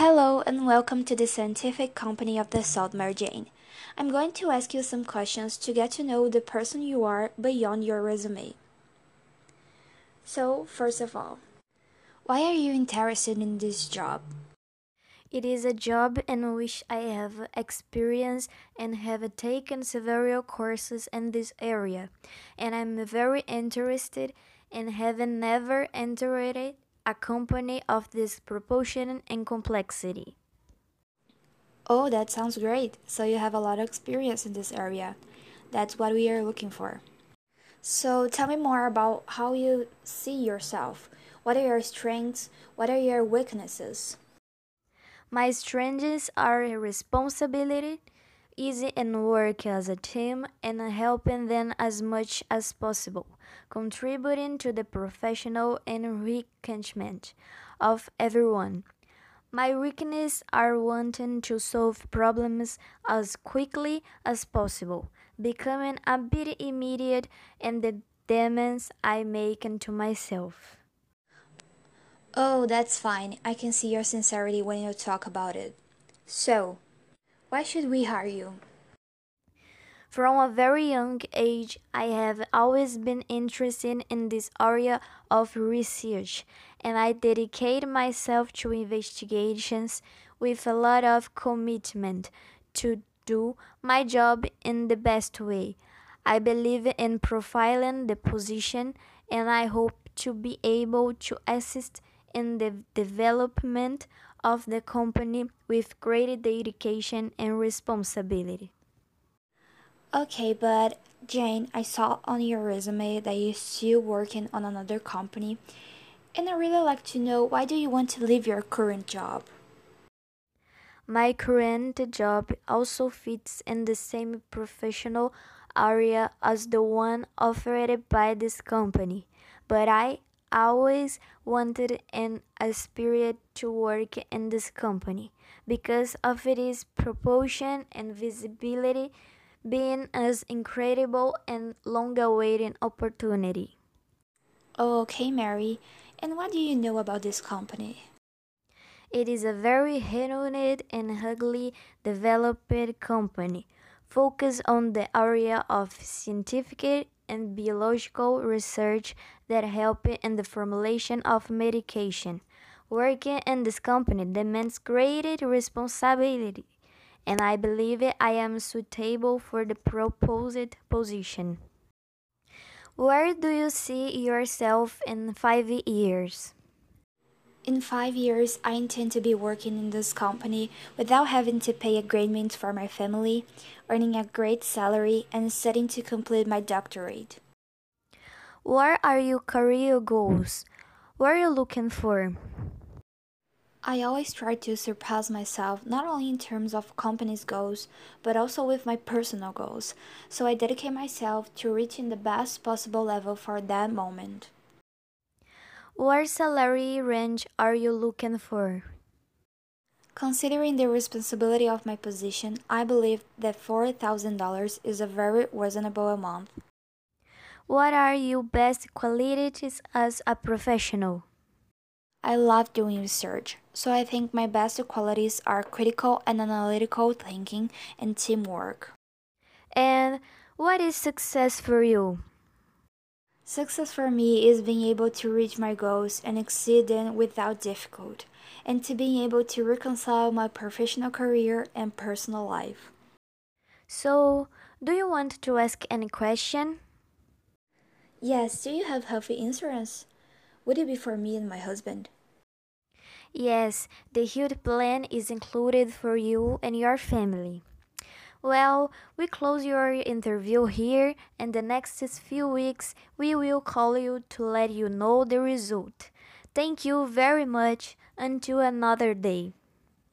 Hello and welcome to the Scientific Company of the Salt Mary Jane. I'm going to ask you some questions to get to know the person you are beyond your resume. So, first of all, why are you interested in this job? It is a job in which I have experience and have taken several courses in this area, and I'm very interested in having never entered a company of this proportion and complexity. Oh, that sounds great. So you have a lot of experience in this area. That's what we are looking for. So tell me more about how you see yourself. What are your strengths? What are your weaknesses? My strengths are responsibility, easy and work as a team, and helping them as much as possible, contributing to the professional enrichment of everyone. My weaknesses are wanting to solve problems as quickly as possible, becoming a bit immediate in the demands I make unto myself. Oh, that's fine. I can see your sincerity when you talk about it. So, why should we hire you? From a very young age, I have always been interested in this area of research, and I dedicate myself to investigations with a lot of commitment to do my job in the best way. I believe in profiling the position, and I hope to be able to assist in the development of the company with great dedication and responsibility. Okay, but Jane, I saw on your resume that you're still working on another company, and I really like to know why do you want to leave your current job? My current job also fits in the same professional area as the one offered by this company, but I always wanted and aspired to work in this company because of its proportion and visibility being as incredible and long awaited opportunity. Oh, okay, Mary. And what do you know about this company? It is a very renowned and highly developed company focused on the area of scientific and biological research that help in the formulation of medication. Working in this company demands great responsibility, and I believe I am suitable for the proposed position. Where do you see yourself in five years? In five years, I intend to be working in this company without having to pay a great mint for my family, earning a great salary, and studying to complete my doctorate. What are your career goals? What are you looking for? I always try to surpass myself, not only in terms of company's goals, but also with my personal goals. So I dedicate myself to reaching the best possible level for that moment. What salary range are you looking for? Considering the responsibility of my position, I believe that $4,000 is a very reasonable amount. What are your best qualities as a professional? I love doing research, so I think my best qualities are critical and analytical thinking and teamwork. And what is success for you? Success for me is being able to reach my goals and exceed them without difficulty, and to being able to reconcile my professional career and personal life. So, do you want to ask any question? Yes, do you have health insurance? Would it be for me and my husband? Yes, the health plan is included for you and your family. Well, we close your interview here, and the next few weeks we will call you to let you know the result. Thank you very much. Until another day.